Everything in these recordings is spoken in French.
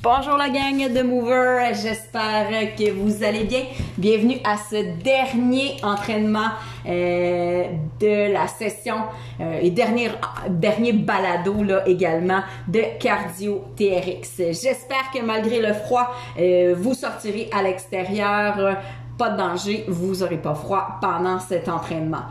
Bonjour la gang de Mover, j'espère que vous allez bien. Bienvenue à ce dernier entraînement euh, de la session euh, et dernier, dernier balado là, également de cardio TRX. J'espère que malgré le froid, euh, vous sortirez à l'extérieur. Pas de danger, vous aurez pas froid pendant cet entraînement.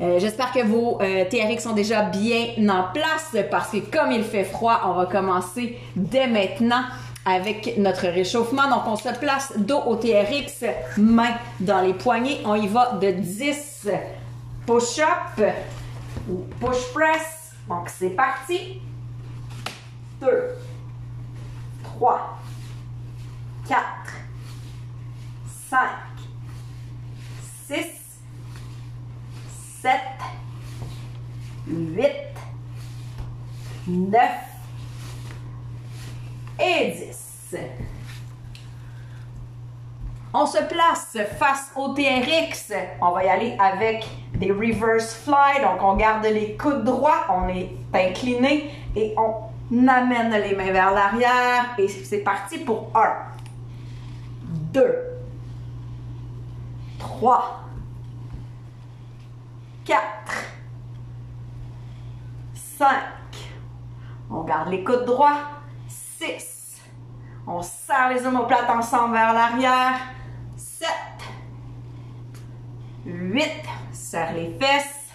Euh, J'espère que vos euh, TRX sont déjà bien en place parce que comme il fait froid, on va commencer dès maintenant avec notre réchauffement. Donc on se place dos au TRX, main dans les poignets. On y va de 10 push-up ou push-press. Donc c'est parti. 2, 3, 4, 5, 6, 7, 8, 9 et 10. On se place face au TRX. On va y aller avec des reverse fly. Donc, on garde les coudes droits, on est incliné et on amène les mains vers l'arrière. Et c'est parti pour 1, 2, 3, 4, 5, on garde les coudes droits, 6, on serre les omoplates ensemble vers l'arrière, 7, 8, serre les fesses,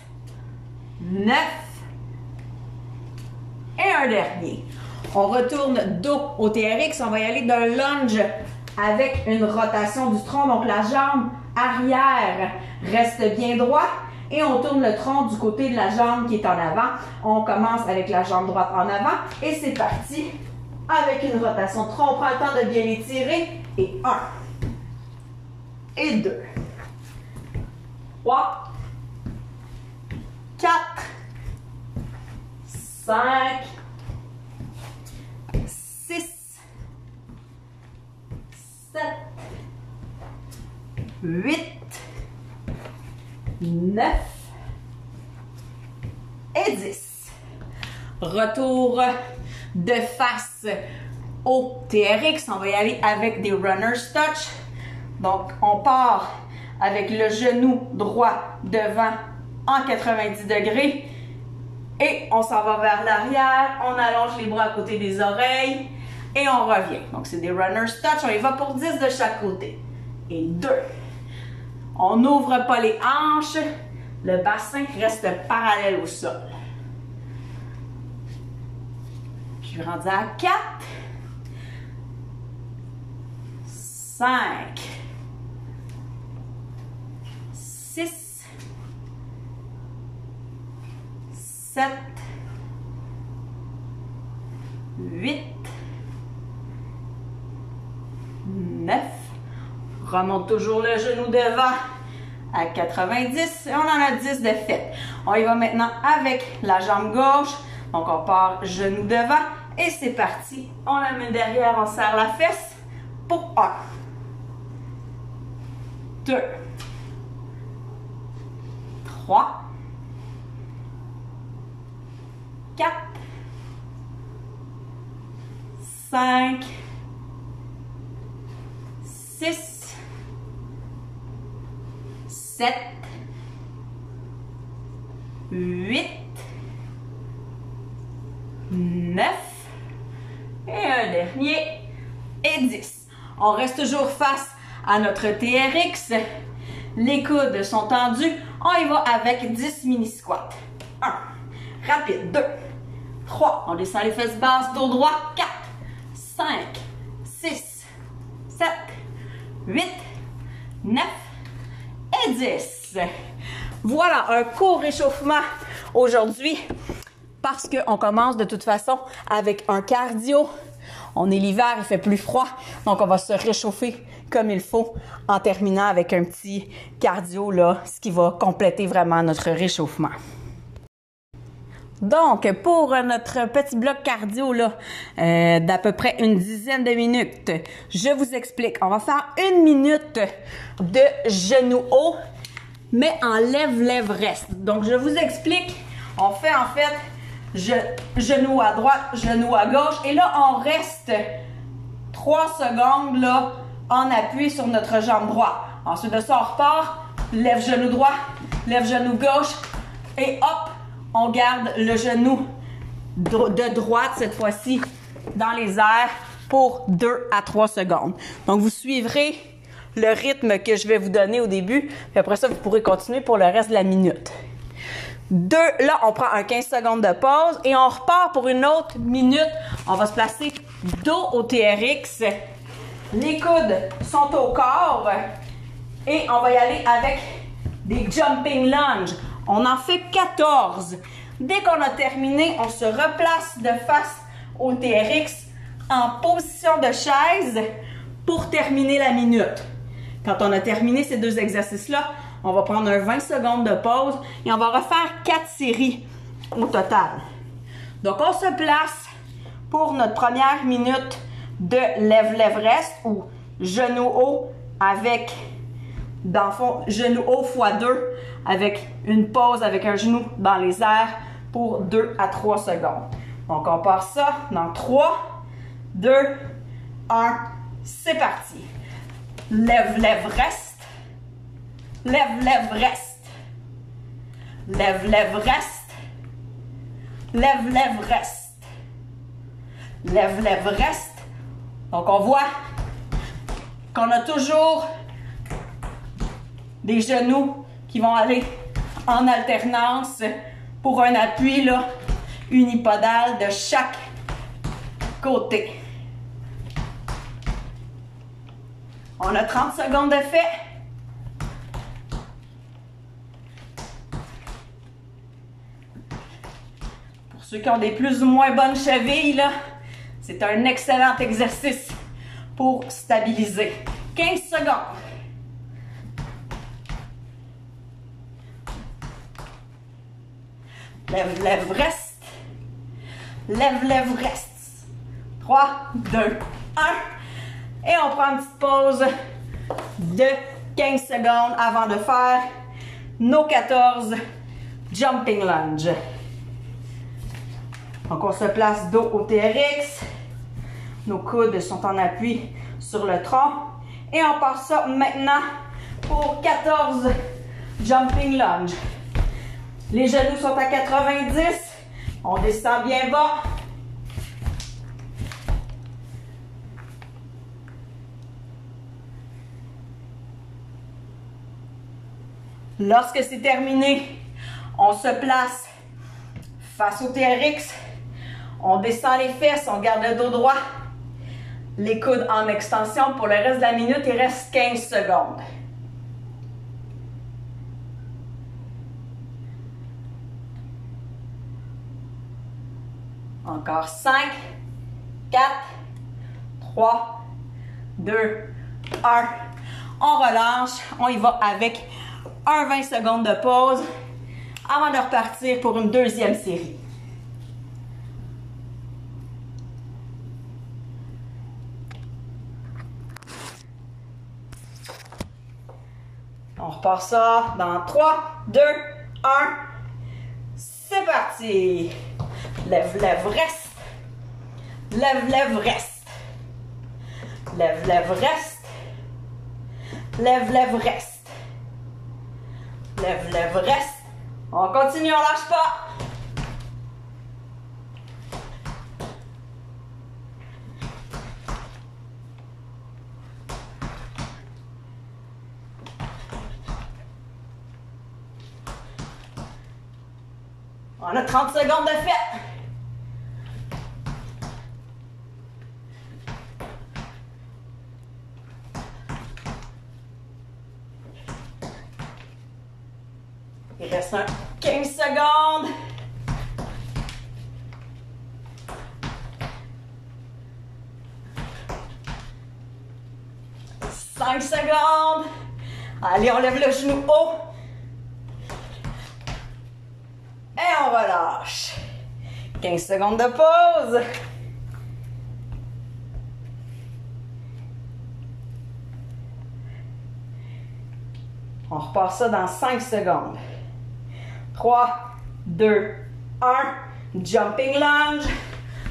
9, et un dernier. On retourne dos au TRX, on va y aller d'un lunge avec une rotation du tronc, donc la jambe arrière reste bien droite et on tourne le tronc du côté de la jambe qui est en avant. On commence avec la jambe droite en avant. Et c'est parti avec une rotation de tronc. On prend le temps de bien l'étirer. Et 1 et 2 3 4 5 6 7 8 9 et 10. Retour de face au TRX. On va y aller avec des runner's touch. Donc, on part avec le genou droit devant en 90 degrés et on s'en va vers l'arrière. On allonge les bras à côté des oreilles et on revient. Donc, c'est des runner's touch. On y va pour 10 de chaque côté. Et 2. On n'ouvre pas les hanches. Le bassin reste parallèle au sol. Je suis rendue à 4. 5. 6. 7. 8. 9. Remonte toujours le genou devant à 90 et on en a 10 de fait. On y va maintenant avec la jambe gauche. Donc on part genou devant et c'est parti. On la met derrière, on serre la fesse pour 1, 2, 3, 4, 5, 6, 7, 8, 9 et un dernier et 10. On reste toujours face à notre TRX. Les coudes sont tendus. On y va avec 10 mini squats. 1, rapide, 2, 3, on descend les fesses basses, dos droit, 4, 5, 6, 7, 8, 9 et 10. Voilà, un court réchauffement aujourd'hui parce qu'on commence de toute façon avec un cardio. On est l'hiver, il fait plus froid, donc on va se réchauffer comme il faut en terminant avec un petit cardio, ce qui va compléter vraiment notre réchauffement. Donc, pour notre petit bloc cardio là, euh, d'à peu près une dizaine de minutes, je vous explique. On va faire une minute de genou haut, mais en lève-lève reste. Donc, je vous explique. On fait en fait je, genou à droite, genou à gauche, et là, on reste 3 secondes là, en appui sur notre jambe droite. Ensuite de ça, on repart, lève genou droit, lève genou gauche et hop, on garde le genou de droite cette fois-ci dans les airs pour 2 à 3 secondes. Donc vous suivrez le rythme que je vais vous donner au début, puis après ça vous pourrez continuer pour le reste de la minute. Deux, là, on prend un 15 secondes de pause et on repart pour une autre minute. On va se placer dos au TRX. Les coudes sont au corps et on va y aller avec des jumping lunges. On en fait 14. Dès qu'on a terminé, on se replace de face au TRX en position de chaise pour terminer la minute. Quand on a terminé ces deux exercices-là, on va prendre un 20 secondes de pause et on va refaire quatre séries au total. Donc, on se place pour notre première minute de lève-lève-reste ou genou haut avec, dans le fond, genou haut x 2 avec une pause avec un genou dans les airs pour 2 à 3 secondes. Donc, on part ça dans 3, 2, 1, c'est parti. Lève, lève, reste. Lève, lève, reste. Lève, lève, reste. Lève, lève, reste. Lève, lève, reste. Donc, on voit qu'on a toujours des genoux qui vont aller en alternance pour un appui là, unipodal de chaque côté. On a 30 secondes de fait. Ceux qui ont des plus ou moins bonnes chevilles, c'est un excellent exercice pour stabiliser. 15 secondes. Lève, lève, reste. Lève, lève, reste. 3, 2, 1. Et on prend une petite pause de 15 secondes avant de faire nos 14 jumping lunge. Donc, on se place dos au TRX. Nos coudes sont en appui sur le tronc. Et on part ça maintenant pour 14 jumping lunge. Les genoux sont à 90. On descend bien bas. Lorsque c'est terminé, on se place face au TRX on descend les fesses, on garde le dos droit. Les coudes en extension pour le reste de la minute. Il reste 15 secondes. Encore 5, 4, 3, 2, 1. On relâche. On y va avec un 20 secondes de pause avant de repartir pour une deuxième série. On repart ça dans 3, 2, 1. C'est parti. Lève, lève, reste. Lève, lève, reste. Lève, lève, reste. Lève, lève, reste. Lève, reste. On continue, on lâche pas. On a 30 secondes de fait. 5 secondes. Allez, on lève le genou haut. Et on relâche. 15 secondes de pause. On repart ça dans 5 secondes. 3, 2, 1. Jumping lunge.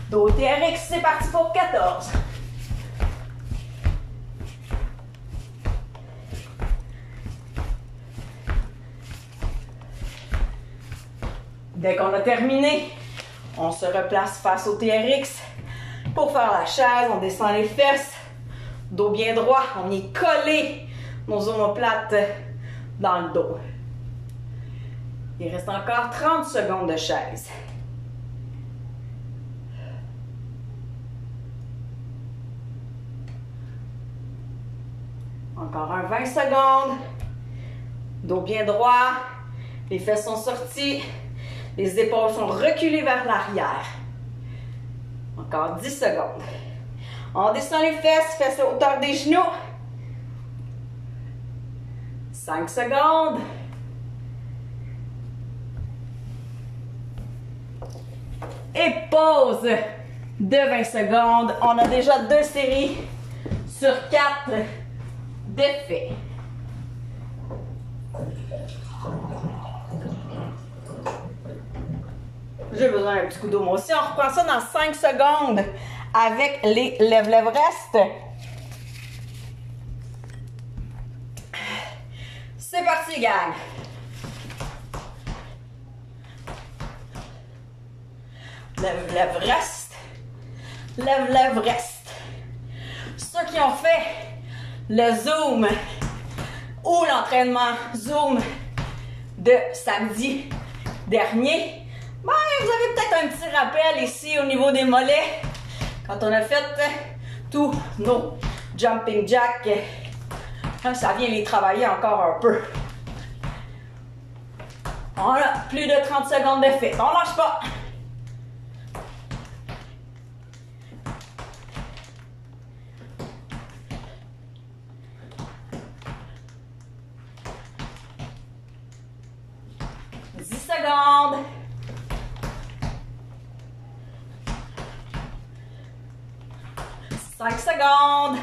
Dos TRX, c'est parti pour 14. Dès qu'on a terminé, on se replace face au TRX pour faire la chaise. On descend les fesses, dos bien droit. On est collé nos omoplates dans le dos. Il reste encore 30 secondes de chaise. Encore un 20 secondes. Dos bien droit. Les fesses sont sorties. Les épaules sont reculées vers l'arrière. Encore 10 secondes. On descend les fesses, fesses à hauteur des genoux. 5 secondes. Et pause de 20 secondes. On a déjà deux séries sur 4 d'effets. J'ai besoin d'un petit coup d'eau moi aussi. On reprend ça dans 5 secondes avec les lève-lève rest. C'est parti, gang! Lève, lève, reste. Lève, lève, reste. Ceux qui ont fait le Zoom ou l'entraînement Zoom de samedi dernier, vous avez peut-être un petit rappel ici au niveau des mollets quand on a fait tous nos jumping jacks. Hein, ça vient les travailler encore un peu. Voilà, plus de 30 secondes d'effet. On lâche pas. 5 secondes.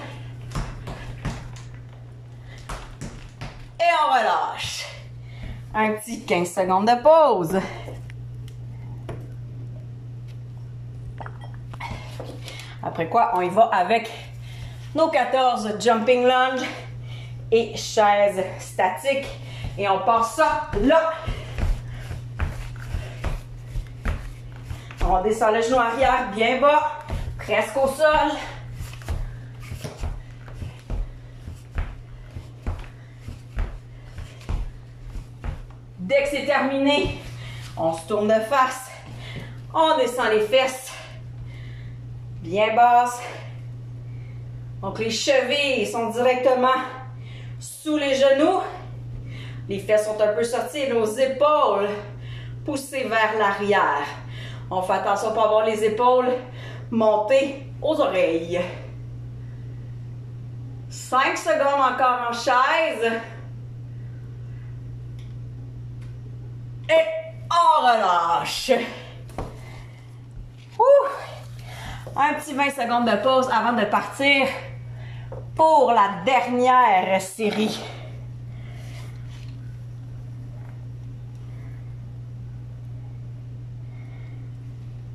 Et on relâche. Un petit 15 secondes de pause. Après quoi, on y va avec nos 14 jumping lunge et chaise statique. Et on passe ça là. On descend le genou arrière bien bas, presque au sol. Dès que c'est terminé, on se tourne de face, on descend les fesses, bien basses. Donc les chevilles sont directement sous les genoux. Les fesses sont un peu sorties, nos épaules poussées vers l'arrière. On fait attention pour avoir les épaules montées aux oreilles. 5 secondes encore en chaise. Et on relâche. Un petit 20 secondes de pause avant de partir pour la dernière série.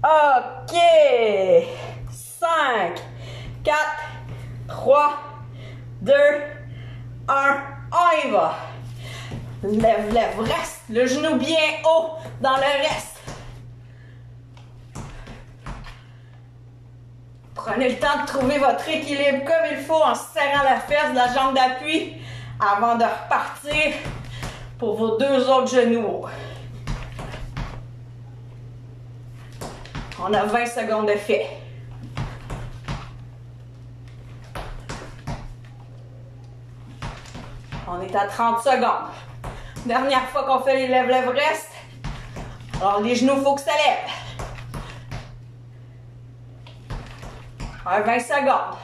OK. 5, 4, 3, 2, 1. On y va. Lève, lève, reste. Le genou bien haut dans le reste. Prenez le temps de trouver votre équilibre comme il faut en serrant la fesse de la jambe d'appui avant de repartir pour vos deux autres genoux. On a 20 secondes de fait. On est à 30 secondes. Dernière fois qu'on fait les reste. Alors les genoux, faut que ça lève. 20 secondes.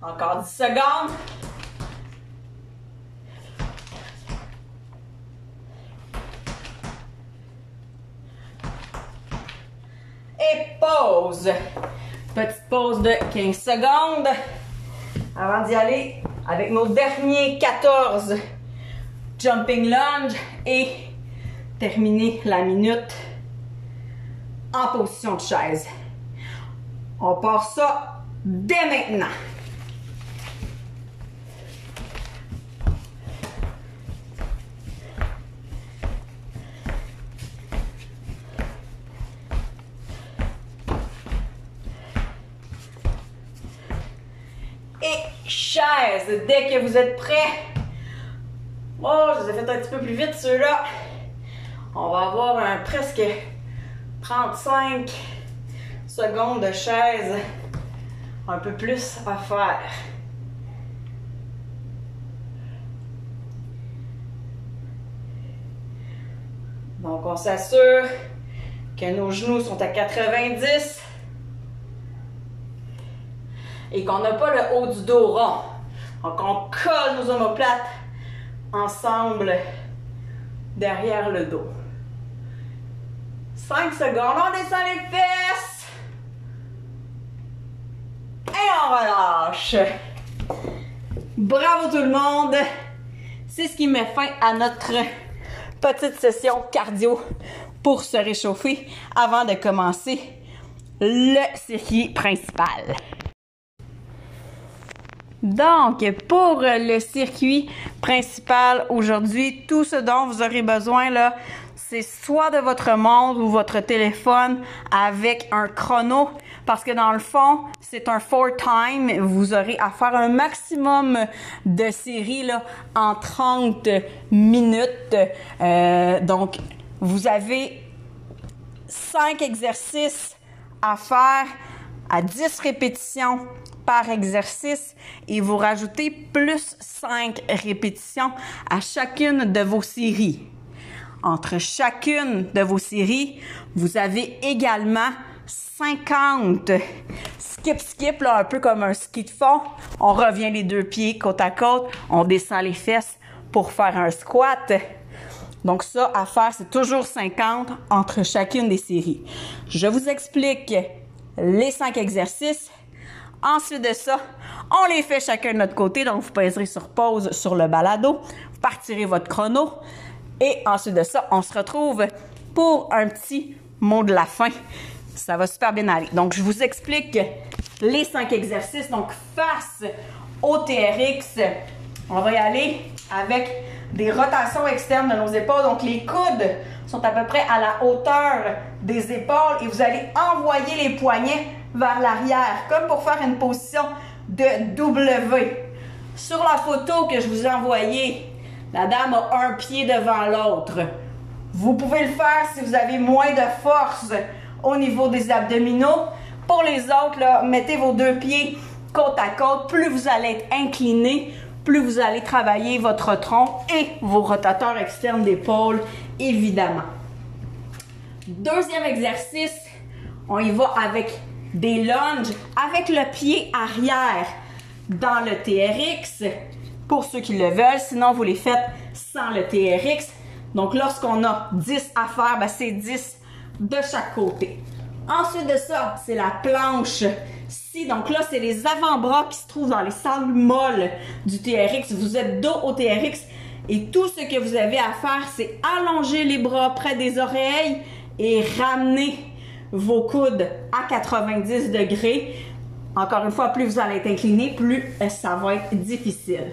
Encore 10 secondes. pause. Petite de 15 secondes avant d'y aller avec nos derniers 14 jumping lunge et terminer la minute en position de chaise. On part ça dès maintenant. Dès que vous êtes prêts. Oh, je les ai fait un petit peu plus vite ceux-là. On va avoir un presque 35 secondes de chaise. Un peu plus à faire. Donc, on s'assure que nos genoux sont à 90 et qu'on n'a pas le haut du dos rond. Donc, on colle nos omoplates ensemble derrière le dos. 5 secondes, on descend les fesses. Et on relâche. Bravo tout le monde. C'est ce qui met fin à notre petite session cardio pour se réchauffer avant de commencer le circuit principal. Donc, pour le circuit principal aujourd'hui, tout ce dont vous aurez besoin là, c'est soit de votre montre ou votre téléphone avec un chrono parce que dans le fond, c'est un four time. Vous aurez à faire un maximum de séries là, en 30 minutes. Euh, donc, vous avez 5 exercices à faire à 10 répétitions par exercice et vous rajoutez plus 5 répétitions à chacune de vos séries. Entre chacune de vos séries, vous avez également 50 skip skip là un peu comme un ski de fond. On revient les deux pieds côte à côte, on descend les fesses pour faire un squat. Donc ça à faire c'est toujours 50 entre chacune des séries. Je vous explique les 5 exercices Ensuite de ça, on les fait chacun de notre côté. Donc, vous pèserez sur pause sur le balado. Vous partirez votre chrono. Et ensuite de ça, on se retrouve pour un petit mot de la fin. Ça va super bien aller. Donc, je vous explique les cinq exercices. Donc, face au TRX, on va y aller avec des rotations externes de nos épaules. Donc, les coudes sont à peu près à la hauteur des épaules et vous allez envoyer les poignets vers l'arrière, comme pour faire une position de W. Sur la photo que je vous ai envoyée, la dame a un pied devant l'autre. Vous pouvez le faire si vous avez moins de force au niveau des abdominaux. Pour les autres, mettez vos deux pieds côte à côte. Plus vous allez être incliné, plus vous allez travailler votre tronc et vos rotateurs externes d'épaule, évidemment. Deuxième exercice, on y va avec des lunges avec le pied arrière dans le TRX pour ceux qui le veulent. Sinon, vous les faites sans le TRX. Donc, lorsqu'on a 10 à faire, ben, c'est 10 de chaque côté. Ensuite de ça, c'est la planche ci. Donc là, c'est les avant-bras qui se trouvent dans les salles molles du TRX. Vous êtes dos au TRX et tout ce que vous avez à faire, c'est allonger les bras près des oreilles et ramener vos coudes à 90 degrés. Encore une fois, plus vous allez être incliné, plus euh, ça va être difficile.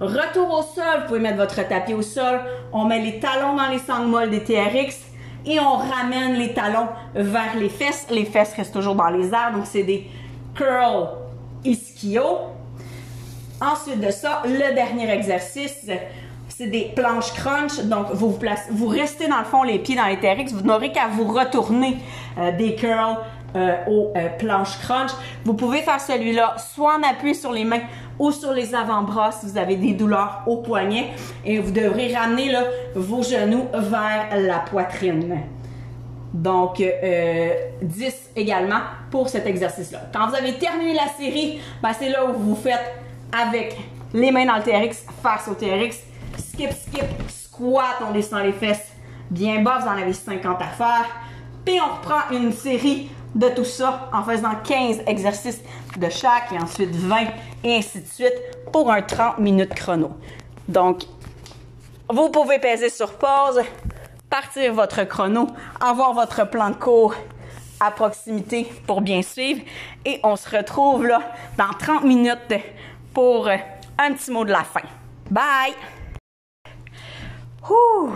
Retour au sol, vous pouvez mettre votre tapis au sol. On met les talons dans les sangles molles des TRX et on ramène les talons vers les fesses. Les fesses restent toujours dans les airs, donc c'est des curls ischio. Ensuite de ça, le dernier exercice, c'est des planches crunch. Donc, vous, restez dans le fond les pieds dans les TRX. Vous n'aurez qu'à vous retourner euh, des curls euh, aux euh, planches crunch. Vous pouvez faire celui-là soit en appui sur les mains ou sur les avant-bras si vous avez des douleurs au poignet. Et vous devrez ramener vos genoux vers la poitrine. Donc, 10 également pour cet exercice-là. Quand vous avez terminé la série, ben, c'est là où vous faites avec les mains dans le TRX face au TRX skip, skip, squat, on descend les fesses bien bas, vous en avez 50 à faire. Puis on reprend une série de tout ça en faisant 15 exercices de chaque et ensuite 20 et ainsi de suite pour un 30 minutes chrono. Donc, vous pouvez peser sur pause, partir votre chrono, avoir votre plan de cours à proximité pour bien suivre et on se retrouve là dans 30 minutes pour un petit mot de la fin. Bye! Ouh,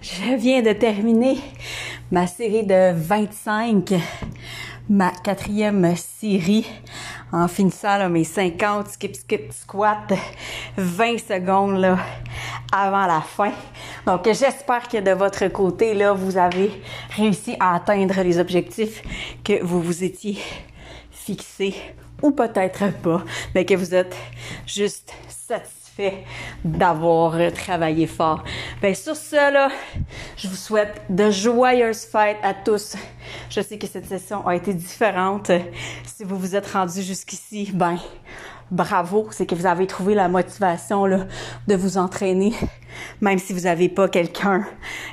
je viens de terminer ma série de 25 ma quatrième série. En finissant là, mes 50 skip skip squat 20 secondes avant la fin. Donc j'espère que de votre côté là vous avez réussi à atteindre les objectifs que vous vous étiez fixés ou peut-être pas, mais que vous êtes juste satisfait d'avoir travaillé fort. Ben sur ce là, je vous souhaite de joyeuses fêtes à tous. Je sais que cette session a été différente. Si vous vous êtes rendu jusqu'ici, ben bravo, c'est que vous avez trouvé la motivation là, de vous entraîner, même si vous n'avez pas quelqu'un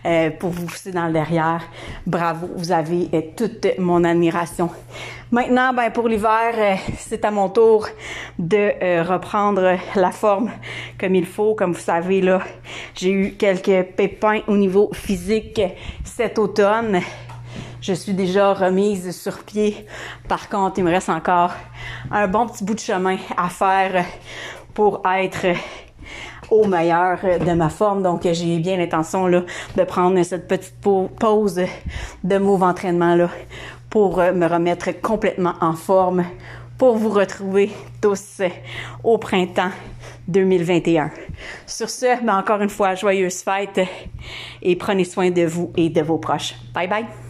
euh, pour vous pousser dans le derrière. Bravo, vous avez euh, toute mon admiration. Maintenant, ben pour l'hiver, euh, c'est à mon tour de reprendre la forme comme il faut. Comme vous savez là, j'ai eu quelques pépins au niveau physique cet automne. Je suis déjà remise sur pied. Par contre, il me reste encore un bon petit bout de chemin à faire pour être au meilleur de ma forme. Donc, j'ai bien l'intention là de prendre cette petite pause de move entraînement là pour me remettre complètement en forme pour vous retrouver tous au printemps 2021. Sur ce, ben, encore une fois, joyeuse fête et prenez soin de vous et de vos proches. Bye bye.